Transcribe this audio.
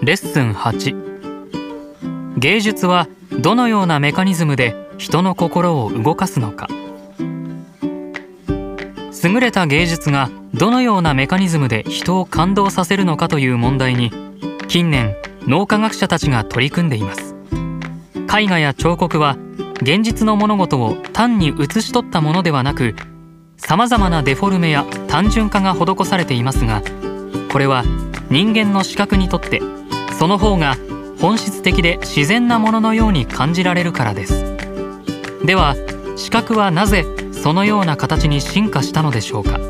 レッスン8芸術はどのようなメカニズムで人の心を動かすのか。優れた芸術がどのようなメカニズムで人を感動させるのかという問題に近年脳科学者たちが取り組んでいます。絵画や彫刻は現実の物事を単に写し取ったものではなくさまざまなデフォルメや単純化が施されていますがこれは人間の視覚にとってその方が本質的で自然なもののように感じられるからです。では視覚はなぜそのような形に進化したのでしょうか？